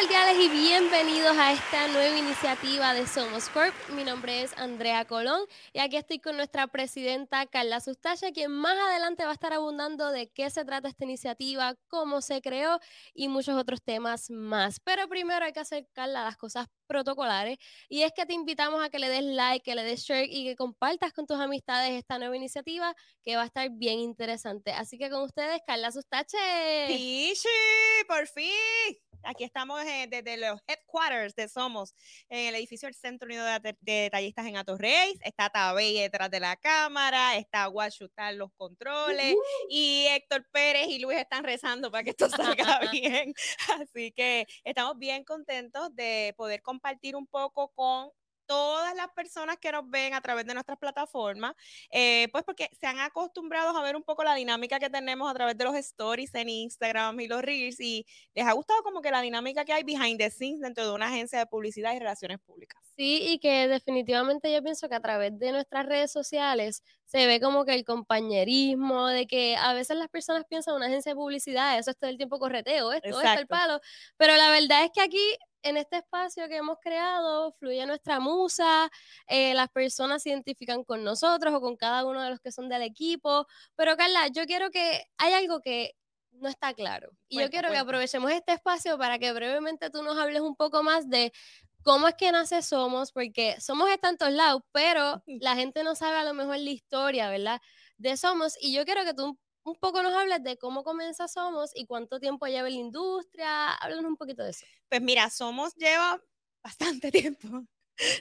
cordiales y bienvenidos a esta nueva iniciativa de Somos Corp. Mi nombre es Andrea Colón y aquí estoy con nuestra presidenta Carla Sustache, quien más adelante va a estar abundando de qué se trata esta iniciativa, cómo se creó y muchos otros temas más. Pero primero hay que hacer, Carla, las cosas protocolares y es que te invitamos a que le des like, que le des share y que compartas con tus amistades esta nueva iniciativa que va a estar bien interesante. Así que con ustedes, Carla Sustache. Sí, por fin. Aquí estamos eh, desde los headquarters de Somos, en el edificio del Centro Unido de, Detallistas en Atorrey. Está Tabey detrás de la cámara, está Guachutal los controles, y Héctor Pérez y Luis están rezando para que esto salga bien. Así que estamos bien contentos de poder compartir un poco con todas las personas que nos ven a través de nuestras plataformas, eh, pues porque se han acostumbrado a ver un poco la dinámica que tenemos a través de los stories en Instagram y los reels y les ha gustado como que la dinámica que hay behind the scenes dentro de una agencia de publicidad y relaciones públicas. Sí, y que definitivamente yo pienso que a través de nuestras redes sociales se ve como que el compañerismo, de que a veces las personas piensan una agencia de publicidad, eso es todo el tiempo correteo, esto, esto, el palo, pero la verdad es que aquí en este espacio que hemos creado fluye nuestra musa, eh, las personas se identifican con nosotros o con cada uno de los que son del equipo. Pero Carla, yo quiero que hay algo que no está claro. Y yo quiero que aprovechemos este espacio para que brevemente tú nos hables un poco más de cómo es que nace Somos, porque Somos de tantos lados, pero la gente no sabe a lo mejor la historia, ¿verdad? De Somos. Y yo quiero que tú un poco nos hables de cómo comienza Somos y cuánto tiempo lleva la industria. Háblanos un poquito de eso. Pues mira, Somos lleva bastante tiempo.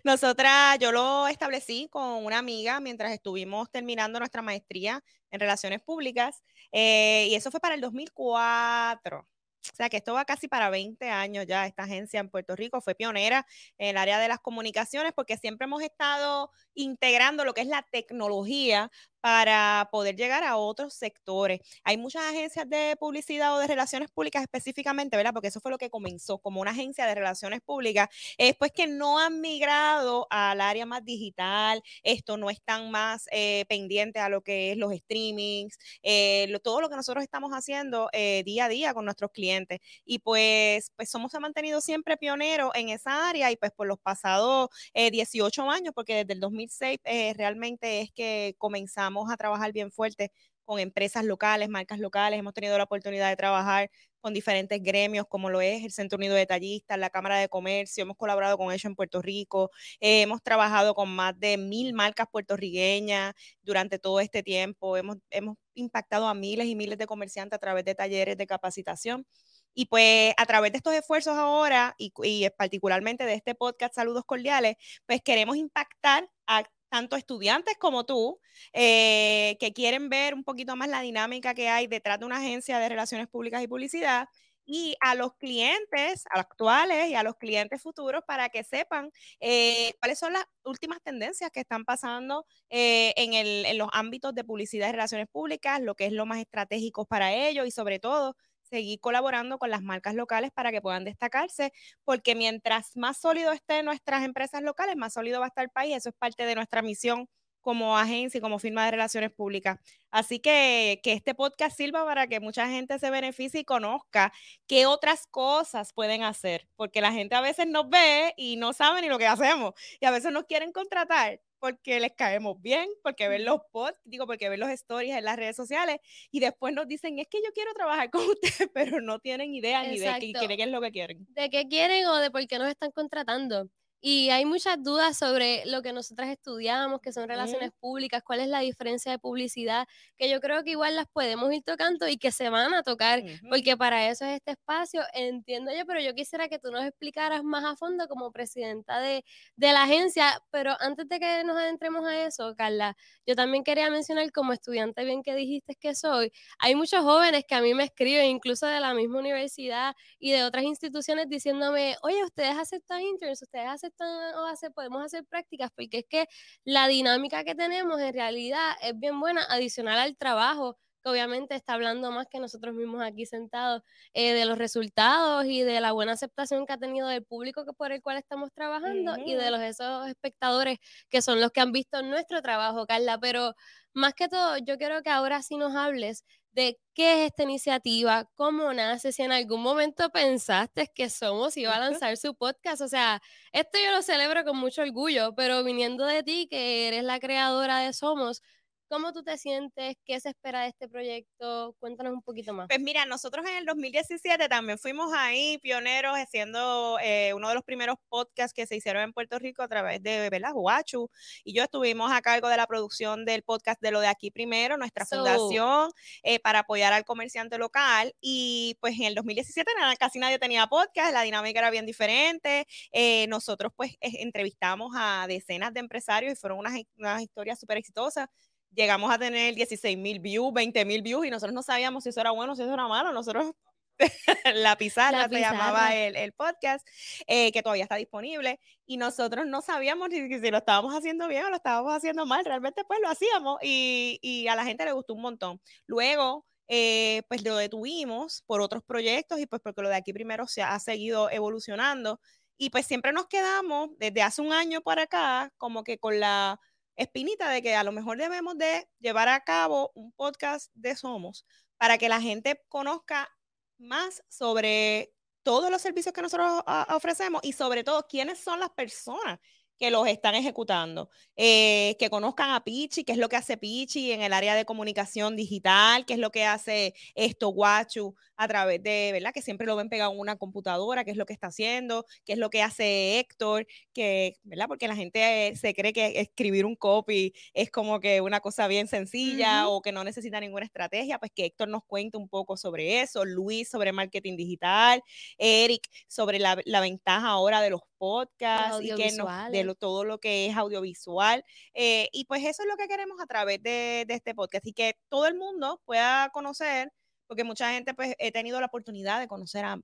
Nosotras, yo lo establecí con una amiga mientras estuvimos terminando nuestra maestría en relaciones públicas eh, y eso fue para el 2004. O sea que esto va casi para 20 años ya. Esta agencia en Puerto Rico fue pionera en el área de las comunicaciones porque siempre hemos estado integrando lo que es la tecnología para poder llegar a otros sectores. Hay muchas agencias de publicidad o de relaciones públicas específicamente, ¿verdad? Porque eso fue lo que comenzó como una agencia de relaciones públicas, es pues que no han migrado al área más digital, esto no están más eh, pendientes a lo que es los streamings, eh, todo lo que nosotros estamos haciendo eh, día a día con nuestros clientes. Y pues, pues somos mantenido siempre pioneros en esa área y pues por los pasados 18 años, porque desde el 2006 realmente es que comenzamos a trabajar bien fuerte con empresas locales, marcas locales. Hemos tenido la oportunidad de trabajar con diferentes gremios, como lo es el Centro Unido de Detallistas, la Cámara de Comercio. Hemos colaborado con ellos en Puerto Rico. Eh, hemos trabajado con más de mil marcas puertorriqueñas durante todo este tiempo. Hemos, hemos impactado a miles y miles de comerciantes a través de talleres de capacitación. Y pues a través de estos esfuerzos ahora, y, y particularmente de este podcast Saludos Cordiales, pues queremos impactar a tanto estudiantes como tú, eh, que quieren ver un poquito más la dinámica que hay detrás de una agencia de relaciones públicas y publicidad, y a los clientes actuales y a los clientes futuros para que sepan eh, cuáles son las últimas tendencias que están pasando eh, en, en los ámbitos de publicidad y relaciones públicas, lo que es lo más estratégico para ellos y sobre todo seguir colaborando con las marcas locales para que puedan destacarse, porque mientras más sólido estén nuestras empresas locales, más sólido va a estar el país. Eso es parte de nuestra misión como agencia y como firma de relaciones públicas. Así que que este podcast sirva para que mucha gente se beneficie y conozca qué otras cosas pueden hacer, porque la gente a veces nos ve y no sabe ni lo que hacemos y a veces nos quieren contratar porque les caemos bien, porque ven los posts, digo, porque ven los stories en las redes sociales y después nos dicen, es que yo quiero trabajar con ustedes, pero no tienen idea ni de qué, qué es lo que quieren. De qué quieren o de por qué nos están contratando. Y hay muchas dudas sobre lo que nosotras estudiamos, que son relaciones públicas, cuál es la diferencia de publicidad, que yo creo que igual las podemos ir tocando y que se van a tocar, porque para eso es este espacio, entiendo yo, pero yo quisiera que tú nos explicaras más a fondo como presidenta de, de la agencia, pero antes de que nos adentremos a eso, Carla, yo también quería mencionar como estudiante bien que dijiste que soy, hay muchos jóvenes que a mí me escriben, incluso de la misma universidad y de otras instituciones, diciéndome, oye, ustedes aceptan interns, ustedes aceptan o hacer, podemos hacer prácticas, porque es que la dinámica que tenemos en realidad es bien buena, adicional al trabajo que obviamente está hablando más que nosotros mismos aquí sentados eh, de los resultados y de la buena aceptación que ha tenido del público que por el cual estamos trabajando y de los esos espectadores que son los que han visto nuestro trabajo, Carla. Pero más que todo, yo quiero que ahora sí nos hables de qué es esta iniciativa, cómo nace, si en algún momento pensaste que Somos iba a lanzar su podcast. O sea, esto yo lo celebro con mucho orgullo, pero viniendo de ti, que eres la creadora de Somos, ¿Cómo tú te sientes? ¿Qué se espera de este proyecto? Cuéntanos un poquito más. Pues mira, nosotros en el 2017 también fuimos ahí pioneros haciendo eh, uno de los primeros podcasts que se hicieron en Puerto Rico a través de ¿verdad? Huachu y yo estuvimos a cargo de la producción del podcast de lo de aquí primero, nuestra fundación, eh, para apoyar al comerciante local. Y pues en el 2017 nada, casi nadie tenía podcast, la dinámica era bien diferente. Eh, nosotros pues entrevistamos a decenas de empresarios y fueron unas, unas historias súper exitosas llegamos a tener 16 mil views, 20 mil views y nosotros no sabíamos si eso era bueno si eso era malo. Nosotros, la pizarra se llamaba el, podcast, eh, que todavía está disponible y nosotros no sabíamos si, si, lo estábamos haciendo bien o lo estábamos haciendo mal. Realmente pues lo hacíamos y, y a la gente le gustó un montón. Luego... Eh, pues lo detuvimos por otros proyectos y pues porque lo de aquí primero se ha seguido evolucionando y pues siempre nos quedamos desde hace un año para acá como que con la espinita de que a lo mejor debemos de llevar a cabo un podcast de Somos para que la gente conozca más sobre todos los servicios que nosotros ah, ofrecemos y sobre todo quiénes son las personas que los están ejecutando, eh, que conozcan a Pichi, qué es lo que hace Pichi en el área de comunicación digital, qué es lo que hace esto Guachu a través de, ¿verdad? Que siempre lo ven pegado en una computadora, qué es lo que está haciendo, qué es lo que hace Héctor, que, ¿verdad? Porque la gente se cree que escribir un copy es como que una cosa bien sencilla o que no necesita ninguna estrategia, pues que Héctor nos cuente un poco sobre eso, Luis sobre marketing digital, Eric sobre la, ventaja ahora de los podcasts y que de todo lo que es audiovisual. Eh, y pues eso es lo que queremos a través de, de este podcast y que todo el mundo pueda conocer porque mucha gente, pues he tenido la oportunidad de conocer a,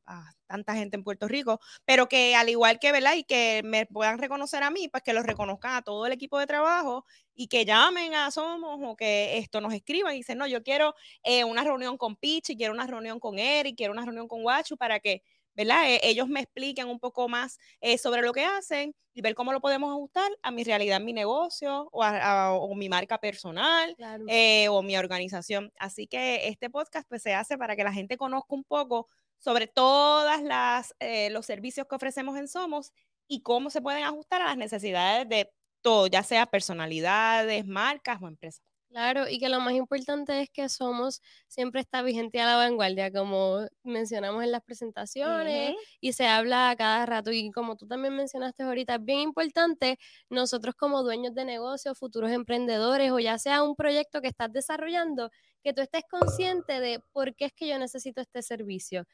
tanta gente en Puerto Rico, pero que al igual que, ¿verdad? Y que me puedan reconocer a mí, pues que los reconozcan a todo el equipo de trabajo y que llamen a Somos o que esto nos escriban y dicen, no, yo quiero eh, una reunión con Pichi, quiero una reunión con Eric, quiero una reunión con Guachu para que ¿verdad? E, ellos me expliquen un poco más eh, sobre lo que hacen y ver cómo lo podemos ajustar a mi realidad, mi negocio o, a, mi marca personal eh, o mi organización. Así que este podcast pues, se hace para que la gente conozca un poco sobre todas las eh, los servicios que ofrecemos en Somos y cómo se pueden ajustar a las necesidades de todo, ya sea personalidades, marcas o empresas. Claro, y que lo más importante es que somos, siempre está vigente a la vanguardia, como mencionamos en las presentaciones y se habla a cada rato. Y como tú también mencionaste ahorita, es bien importante nosotros como dueños de negocios, futuros emprendedores o ya sea un proyecto que estás desarrollando, que tú estés consciente de por qué es que yo necesito este servicio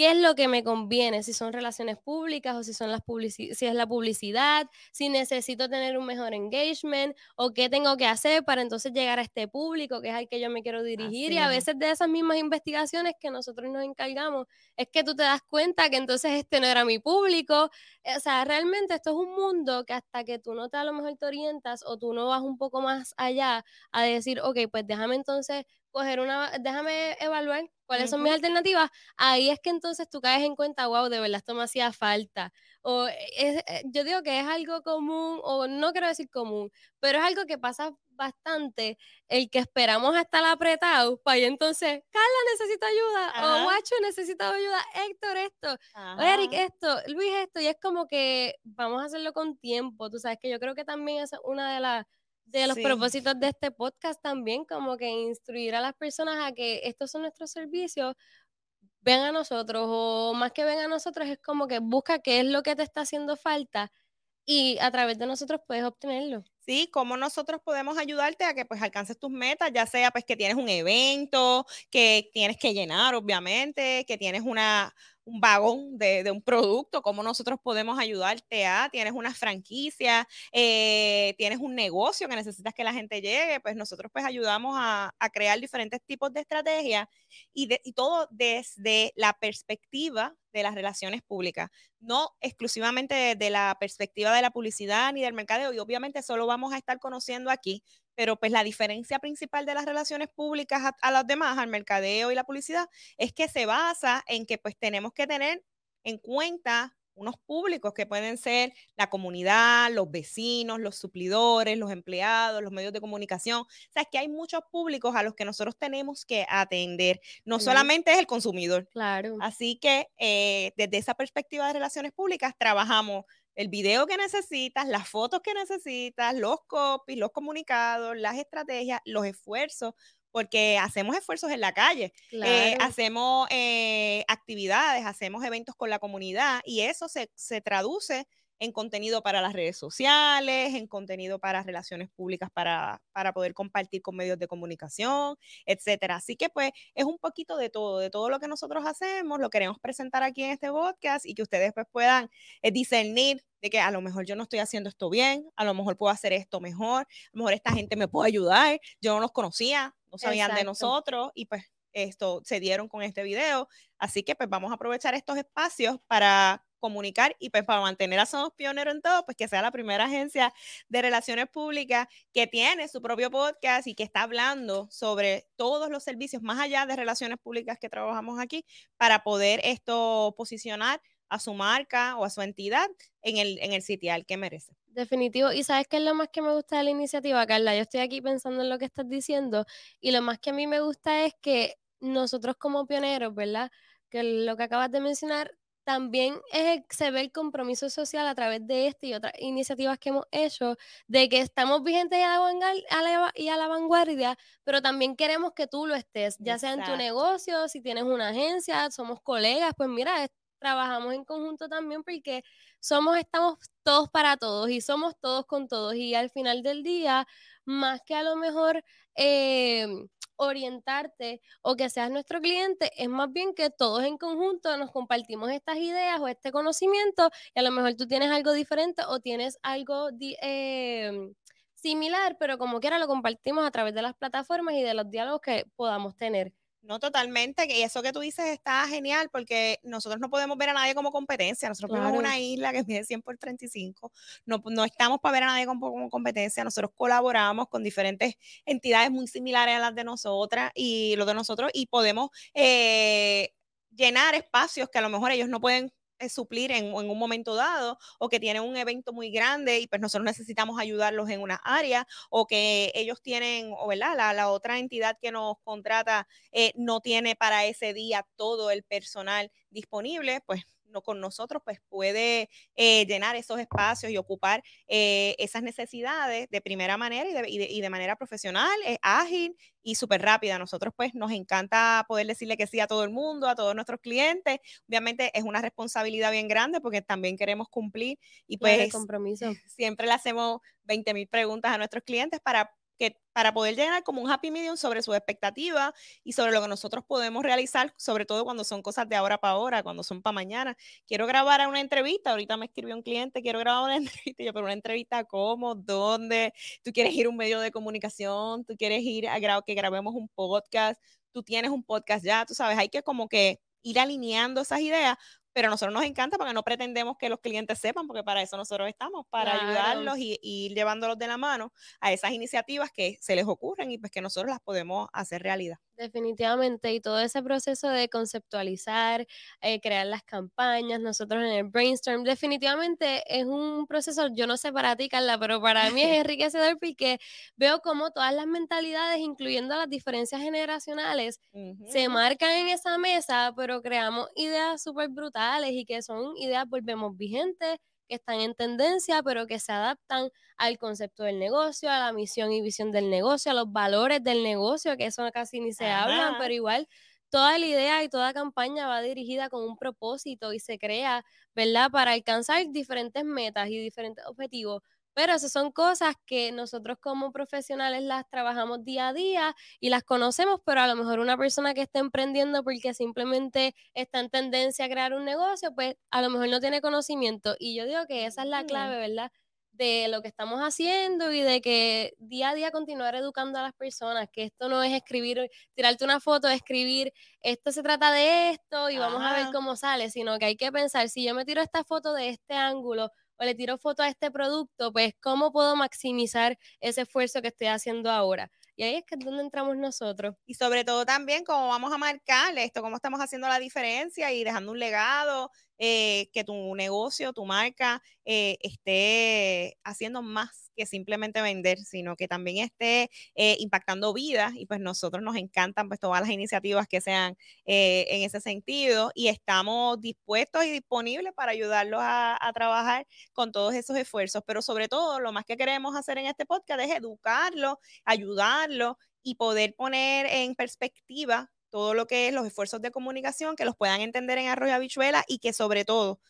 qué es lo que me conviene, si son relaciones públicas o si, son las si es la publicidad, si necesito tener un mejor engagement o qué tengo que hacer para entonces llegar a este público que es al que yo me quiero dirigir. y a veces de esas mismas investigaciones que nosotros nos encargamos, es que tú te das cuenta que entonces este no era mi público. O sea, realmente esto es un mundo que hasta que tú no te a lo mejor te orientas o tú no vas un poco más allá a decir, ok, pues déjame entonces coger una, déjame evaluar cuáles son mis alternativas, ahí es que entonces tú caes en cuenta, wow, de verdad esto me hacía falta. O es, eh, yo digo que es algo común, o no quiero decir común, pero es algo que pasa bastante, el que esperamos estar apretados para y entonces, Carla necesita ayuda, o Guacho necesita ayuda, Héctor esto, o Eric esto, Luis esto, y es como que vamos a hacerlo con tiempo, tú sabes que yo creo que también es una de las de los propósitos de este podcast también, como que instruir a las personas a que estos son nuestros servicios, ven a nosotros, o más que ven a nosotros, es como que busca qué es lo que te está haciendo falta y a través de nosotros puedes obtenerlo. Sí, cómo nosotros podemos ayudarte a que pues alcances tus metas, ya sea pues que tienes un evento, que tienes que llenar, obviamente, que tienes una, un vagón de, un producto, cómo nosotros podemos ayudarte a, tienes una franquicia, eh, tienes un negocio que necesitas que la gente llegue, pues nosotros pues ayudamos a, crear diferentes tipos de estrategias y, y todo desde la perspectiva de las relaciones públicas, no exclusivamente desde la perspectiva de la publicidad ni del mercadeo, y obviamente solo vamos a estar conociendo aquí pero pues la diferencia principal de las relaciones públicas a, a los demás, al mercadeo y la publicidad, es que se basa en que pues tenemos que tener en cuenta unos públicos que pueden ser la comunidad, los vecinos, los suplidores, los empleados, los medios de comunicación. O sea, es que hay muchos públicos a los que nosotros tenemos que atender. No solamente es el consumidor. Claro. Así que eh, desde esa perspectiva de relaciones públicas trabajamos el video que necesitas, las fotos que necesitas, los copies, los comunicados, las estrategias, los esfuerzos porque hacemos esfuerzos en la calle, eh, hacemos eh, actividades, hacemos eventos con la comunidad y eso se, se, traduce en contenido para las redes sociales, en contenido para relaciones públicas para, para poder compartir con medios de comunicación, etcétera. Así que pues es un poquito de todo, de todo lo que nosotros hacemos, lo queremos presentar aquí en este podcast y que ustedes pues puedan eh, discernir de que a lo mejor yo no estoy haciendo esto bien, a lo mejor puedo hacer esto mejor, a lo mejor esta gente me puede ayudar, yo no los conocía, no sabían de nosotros y pues esto se dieron con este video. Así que pues vamos a aprovechar estos espacios para comunicar y pues para mantener a Somos Pioneros en todo, pues que sea la primera agencia de relaciones públicas que tiene su propio podcast y que está hablando sobre todos los servicios más allá de relaciones públicas que trabajamos aquí para poder esto posicionar a su marca o a su entidad en el, en el sitial que merece. Definitivo. Y sabes qué es lo más que me gusta de la iniciativa, Carla. Yo estoy aquí pensando en lo que estás diciendo y lo más que a mí me gusta es que nosotros como pioneros, ¿verdad? Que lo que acabas de mencionar, también es, se ve el compromiso social a través de este y otras iniciativas que hemos hecho, de que estamos vigentes y a la, y a la vanguardia, pero también queremos que tú lo estés, ya sea en tu negocio, si tienes una agencia, somos colegas, pues mira, trabajamos en conjunto también porque somos, estamos todos para todos y somos todos con todos y al final del día, más que a lo mejor em, orientarte o que seas nuestro cliente, es más bien que todos en conjunto nos compartimos estas ideas o este conocimiento y a lo mejor tú tienes algo diferente o tienes algo em, similar, pero como quiera lo compartimos a través de las plataformas y de los diálogos que podamos tener. No, totalmente. Y eso que tú dices está genial porque nosotros no podemos ver a nadie como competencia. Nosotros somos una isla que mide 100 por 35. No, no estamos para ver a nadie como, competencia. Nosotros colaboramos con diferentes entidades muy similares a las de nosotras y los de nosotros y podemos eh, llenar espacios que a lo mejor ellos no pueden suplir en, un momento dado o que tienen un evento muy grande y pues nosotros necesitamos ayudarlos en una área o que ellos tienen, o ¿verdad? La, la otra entidad que nos contrata eh, no tiene para ese día todo el personal disponible, pues no, con nosotros, pues puede eh, llenar esos espacios y ocupar eh, esas necesidades de primera manera y de, y de, manera profesional, es ágil y súper rápida. Nosotros pues nos encanta poder decirle que sí a todo el mundo, a todos nuestros clientes. Obviamente es una responsabilidad bien grande porque también queremos cumplir y pues compromiso. siempre le hacemos 20 mil preguntas a nuestros clientes para que para poder llegar como un happy medium sobre sus expectativas y sobre lo que nosotros podemos realizar, sobre todo cuando son cosas de ahora para ahora, cuando son para mañana. Quiero grabar una entrevista, ahorita me escribió un cliente, quiero grabar una entrevista, yo, pero una entrevista cómo, dónde, tú quieres ir a un medio de comunicación, tú quieres ir a que grabemos un podcast, tú tienes un podcast ya, tú sabes, hay que como que ir alineando esas ideas pero a nosotros nos encanta porque no pretendemos que los clientes sepan, porque para eso nosotros estamos, para ayudarlos y, ir llevándolos de la mano a esas iniciativas que se les ocurren y pues que nosotros las podemos hacer realidad. Definitivamente, y todo ese proceso de conceptualizar, eh, crear las campañas, nosotros en el brainstorm, definitivamente es un proceso, yo no sé para ti, Carla, pero para mí es enriquecedor porque veo como todas las mentalidades, incluyendo las diferencias generacionales, se marcan en esa mesa, pero creamos ideas súper brutales y que son ideas, volvemos vigentes, que están en tendencia, pero que se adaptan al concepto del negocio, a la misión y visión del negocio, a los valores del negocio, que eso casi ni se hablan, pero igual toda la idea y toda campaña va dirigida con un propósito y se crea, ¿verdad? Para alcanzar diferentes metas y diferentes objetivos. Pero esas son cosas que nosotros como profesionales las trabajamos día a día y las conocemos, pero a lo mejor una persona que está emprendiendo porque simplemente está en tendencia a crear un negocio, pues a lo mejor no tiene conocimiento. Y yo digo que esa es la clave, ¿verdad? de lo que estamos haciendo y de que día a día continuar educando a las personas, que esto no es escribir, tirarte una foto, escribir, esto se trata de esto y vamos a ver cómo sale, sino que hay que pensar, si yo me tiro esta foto de este ángulo, o le tiro foto a este producto, pues cómo puedo maximizar ese esfuerzo que estoy haciendo ahora. Y ahí es que es donde entramos nosotros. Y sobre todo también cómo vamos a marcar esto, cómo estamos haciendo la diferencia y dejando un legado, eh, que tu negocio, tu marca eh, esté haciendo más que simplemente vender, sino que también esté eh, impactando vidas. Y pues nosotros nos encantan pues todas las iniciativas que sean en ese sentido y estamos dispuestos y disponibles para ayudarlos a, a trabajar con todos esos esfuerzos. Pero sobre todo, lo más que queremos hacer en este podcast es educarlo, ayudar y poder poner en perspectiva todo lo que es los esfuerzos de comunicación, que los puedan entender en Arroyo Habichuela y que sobre todo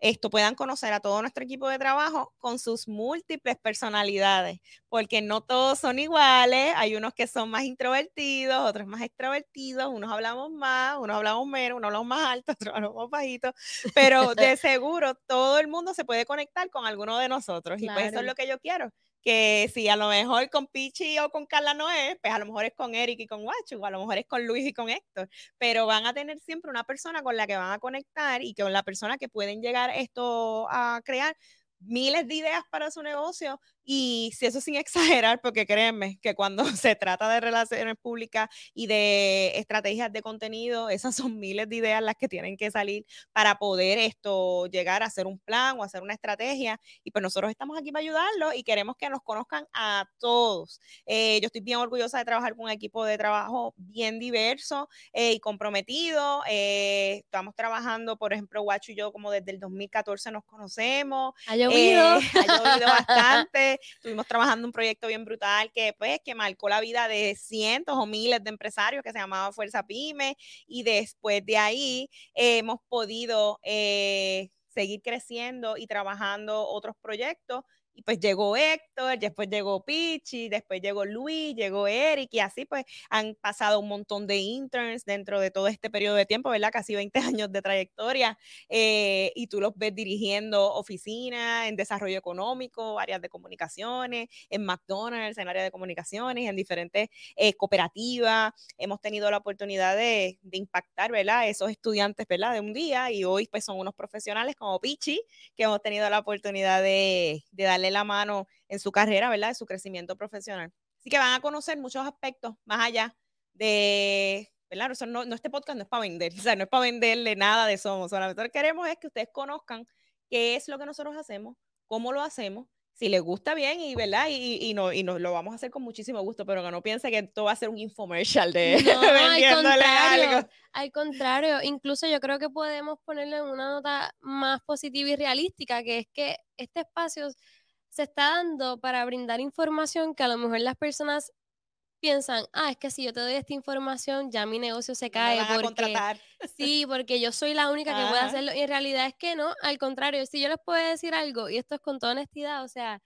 esto puedan conocer a todo nuestro equipo de trabajo con sus múltiples personalidades, porque no todos son iguales, hay unos que son más introvertidos, otros más extrovertidos, unos hablamos más, unos hablamos menos, unos hablamos más alto, otros hablamos bajito, pero de seguro todo el mundo se puede conectar con alguno de nosotros y pues eso es lo que yo quiero, que si a lo mejor con Pichi o con Carla no es, pues a lo mejor es con Eric y con Guachu, o a lo mejor es con Luis y con Héctor, pero van a tener siempre una persona con la que van a conectar y con la persona que pueden llegar esto a crear miles de ideas para su negocio y si eso sin exagerar, porque créanme que cuando se trata de relaciones públicas y de estrategias de contenido, esas son miles de ideas las que tienen que salir para poder esto llegar a hacer un plan o hacer una estrategia. Y pues nosotros estamos aquí para ayudarlos y queremos que nos conozcan a todos. Eh, yo estoy bien orgullosa de trabajar con un equipo de trabajo bien diverso eh, y comprometido. Eh, estamos trabajando, por ejemplo, Guacho y yo como desde el 2014 nos conocemos. Ha llovido. ha llovido bastante. Estuvimos trabajando un proyecto bien brutal que pues que marcó la vida de cientos o miles de empresarios que se llamaba Fuerza Pyme y después de ahí hemos podido eh, seguir creciendo y trabajando otros proyectos y pues llegó Héctor, después llegó Pichi, después llegó Luis, llegó Eric y así pues han pasado un montón de interns dentro de todo este periodo de tiempo, ¿verdad? Casi 20 años de trayectoria eh, y tú los ves dirigiendo oficinas en desarrollo económico, áreas de comunicaciones, en McDonald's, en área de comunicaciones, en diferentes eh, cooperativas. Hemos tenido la oportunidad de, de, impactar, ¿verdad? Esos estudiantes, ¿verdad? De un día y hoy pues son unos profesionales como Pichi que hemos tenido la oportunidad de, de darle la mano en su carrera, ¿verdad? De su crecimiento profesional. Así que van a conocer muchos aspectos más allá de, ¿verdad? no, no, este podcast no es para vender, o sea, no es para venderle nada de Somos, solamente lo que queremos es que ustedes conozcan qué es lo que nosotros hacemos, cómo lo hacemos, si les gusta bien y verdad y, y, no, y nos lo vamos a hacer con muchísimo gusto, pero que no piense que esto va a ser un infomercial de no, al contrario, Al contrario, incluso yo creo que podemos ponerle una nota más positiva y realística, que es que este espacio se está dando para brindar información que a lo mejor las personas piensan, ah, es que si yo te doy esta información, ya mi negocio se cae. porque, Sí, porque yo soy la única que puede hacerlo. Y en realidad es que no, al contrario, si yo les puedo decir algo, y esto es con toda honestidad, o sea,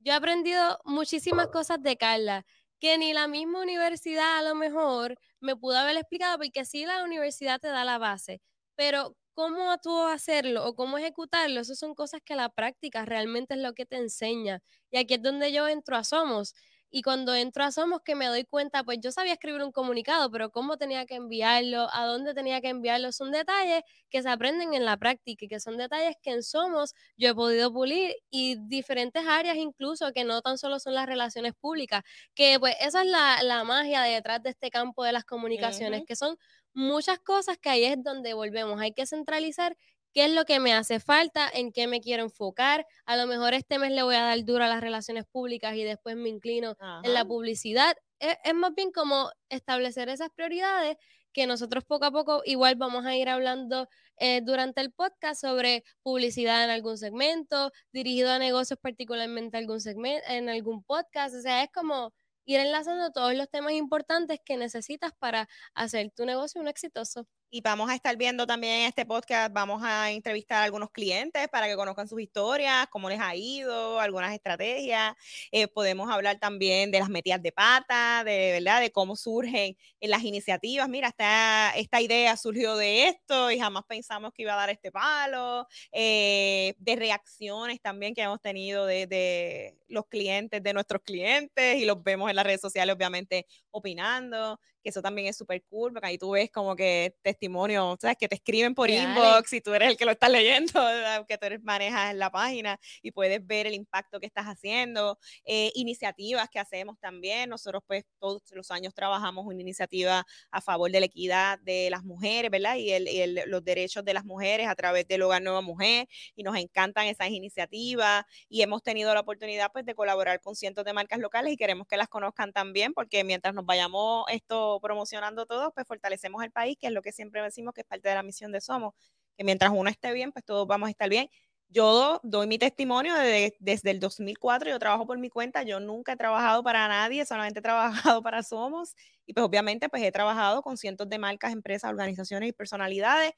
yo he aprendido muchísimas cosas de Carla, que ni la misma universidad a lo mejor me pudo haber explicado, porque sí la universidad te da la base, pero cómo tú hacerlo o cómo ejecutarlo, eso son cosas que la práctica realmente es lo que te enseña. Y aquí es donde yo entro a Somos. Y cuando entro a Somos que me doy cuenta, pues yo sabía escribir un comunicado, pero cómo tenía que enviarlo, a dónde tenía que enviarlo, son detalles que se aprenden en la práctica y que son detalles que en Somos yo he podido pulir y diferentes áreas incluso que no tan solo son las relaciones públicas, que pues esa es la, la magia detrás de este campo de las comunicaciones, que son muchas cosas que ahí es donde volvemos. Hay que centralizar qué es lo que me hace falta, en qué me quiero enfocar. A lo mejor este mes le voy a dar duro a las relaciones públicas y después me inclino en la publicidad. Es, es, más bien como establecer esas prioridades que nosotros poco a poco igual vamos a ir hablando eh, durante el podcast sobre publicidad en algún segmento, dirigido a negocios particularmente algún segmento, en algún podcast. O sea, es como ir enlazando todos los temas importantes que necesitas para hacer tu negocio un exitoso. Y vamos a estar viendo también en este podcast, vamos a entrevistar a algunos clientes para que conozcan sus historias, cómo les ha ido, algunas estrategias. Eh, podemos hablar también de las metidas de pata, de verdad, de cómo surgen en las iniciativas. Mira, esta, esta idea surgió de esto y jamás pensamos que iba a dar este palo. Eh, de reacciones también que hemos tenido de, de los clientes, de nuestros clientes, y los vemos en las redes sociales, obviamente, opinando que eso también es súper cool, porque ahí tú ves como que testimonio, ¿sabes? Que te escriben por inbox y tú eres el que lo está leyendo, que tú eres, manejas la página y puedes ver el impacto que estás haciendo, eh, iniciativas que hacemos también. Nosotros pues todos los años trabajamos una iniciativa a favor de la equidad de las mujeres, ¿verdad? Y, el, los derechos de las mujeres a través del Hogar Nueva Mujer y nos encantan esas iniciativas y hemos tenido la oportunidad pues de colaborar con cientos de marcas locales y queremos que las conozcan también porque mientras nos vayamos esto promocionando todos, pues fortalecemos el país, que es lo que siempre decimos que es parte de la misión de Somos, que mientras uno esté bien, pues todos vamos a estar bien. Yo doy mi testimonio desde el 2004, yo trabajo por mi cuenta, yo nunca he trabajado para nadie, solamente he trabajado para Somos y pues obviamente pues he trabajado con cientos de marcas, empresas, organizaciones y personalidades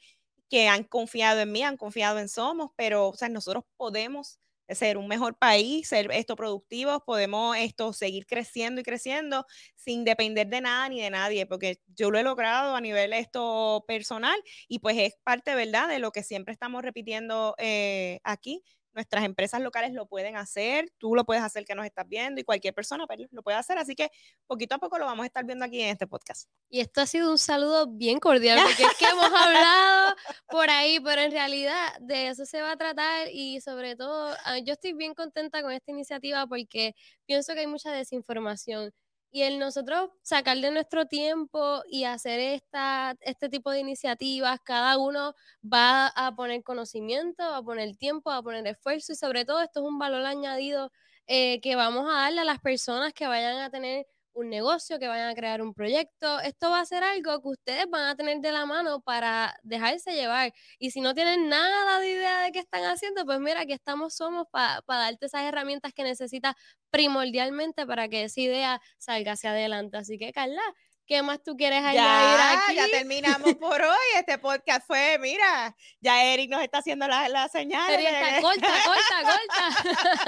que han confiado en mí, han confiado en Somos, pero o sea, nosotros podemos ser un mejor país, ser esto productivos, podemos esto seguir creciendo y creciendo sin depender de nada ni de nadie, porque yo lo he logrado a nivel esto personal y pues es parte, ¿verdad?, de lo que siempre estamos repitiendo eh, aquí, nuestras empresas locales lo pueden hacer, tú lo puedes hacer que nos estás viendo y cualquier persona pues, lo puede hacer, así que poquito a poco lo vamos a estar viendo aquí en este podcast. Y esto ha sido un saludo bien cordial, porque es que hemos hablado por ahí, pero en realidad de eso se va a tratar y sobre todo ah, yo estoy bien contenta con esta iniciativa porque pienso que hay mucha desinformación y el nosotros sacar de nuestro tiempo y hacer esta, este tipo de iniciativas, cada uno va a poner conocimiento, va a poner tiempo, va a poner esfuerzo y sobre todo esto es un valor añadido eh, que vamos a darle a las personas que vayan a tener un negocio, que vayan a crear un proyecto. Esto va a ser algo que ustedes van a tener de la mano para dejarse llevar. Y si no tienen nada de idea de qué están haciendo, pues mira, aquí estamos somos para darte esas herramientas que necesitas primordialmente para que esa idea salga hacia adelante. Así que, Carla, ¿Qué más tú quieres añadir aquí? Ya terminamos por hoy. Este podcast fue, mira, ya Eric nos está haciendo la, la señal. Eric está corta, corta,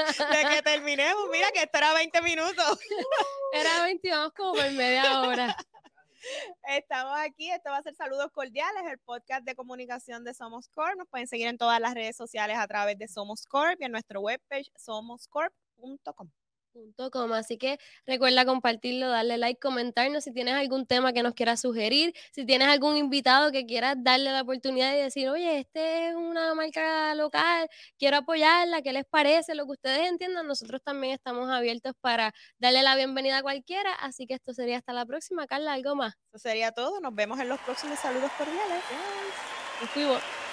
corta. De que terminemos, mira que esto era 20 minutos. Era 20, vamos como por media hora. Estamos aquí, esto va a ser Saludos Cordiales, el podcast de comunicación de Somos Corp. Nos pueden seguir en todas las redes sociales a través de Somos Corp y en nuestro webpage somoscorp.com. Así que recuerda compartirlo, darle like, comentarnos si tienes algún tema que nos quieras sugerir, si tienes algún invitado que quieras darle la oportunidad de decir, oye, este es una marca local, quiero apoyarla, ¿qué les parece? Lo que ustedes entiendan, nosotros también estamos abiertos para darle la bienvenida a cualquiera. Así que esto sería hasta la próxima. Carla, ¿algo más? Eso sería todo. Nos vemos en los próximos saludos cordiales. Nos fuimos.